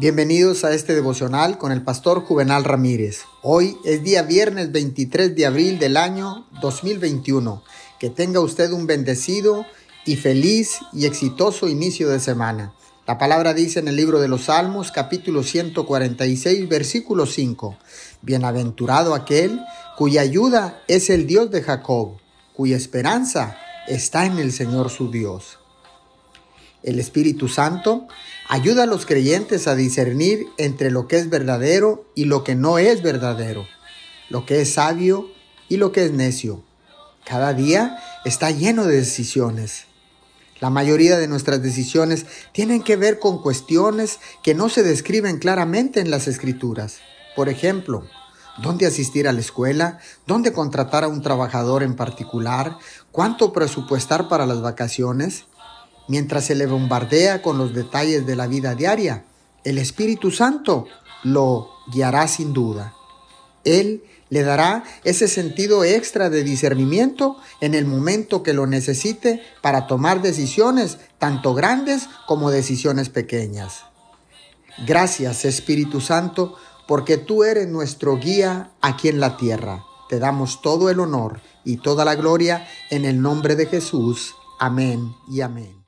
Bienvenidos a este devocional con el pastor Juvenal Ramírez. Hoy es día viernes 23 de abril del año 2021. Que tenga usted un bendecido y feliz y exitoso inicio de semana. La palabra dice en el libro de los Salmos capítulo 146 versículo 5. Bienaventurado aquel cuya ayuda es el Dios de Jacob, cuya esperanza está en el Señor su Dios. El Espíritu Santo ayuda a los creyentes a discernir entre lo que es verdadero y lo que no es verdadero, lo que es sabio y lo que es necio. Cada día está lleno de decisiones. La mayoría de nuestras decisiones tienen que ver con cuestiones que no se describen claramente en las escrituras. Por ejemplo, dónde asistir a la escuela, dónde contratar a un trabajador en particular, cuánto presupuestar para las vacaciones. Mientras se le bombardea con los detalles de la vida diaria, el Espíritu Santo lo guiará sin duda. Él le dará ese sentido extra de discernimiento en el momento que lo necesite para tomar decisiones tanto grandes como decisiones pequeñas. Gracias Espíritu Santo porque tú eres nuestro guía aquí en la tierra. Te damos todo el honor y toda la gloria en el nombre de Jesús. Amén y amén.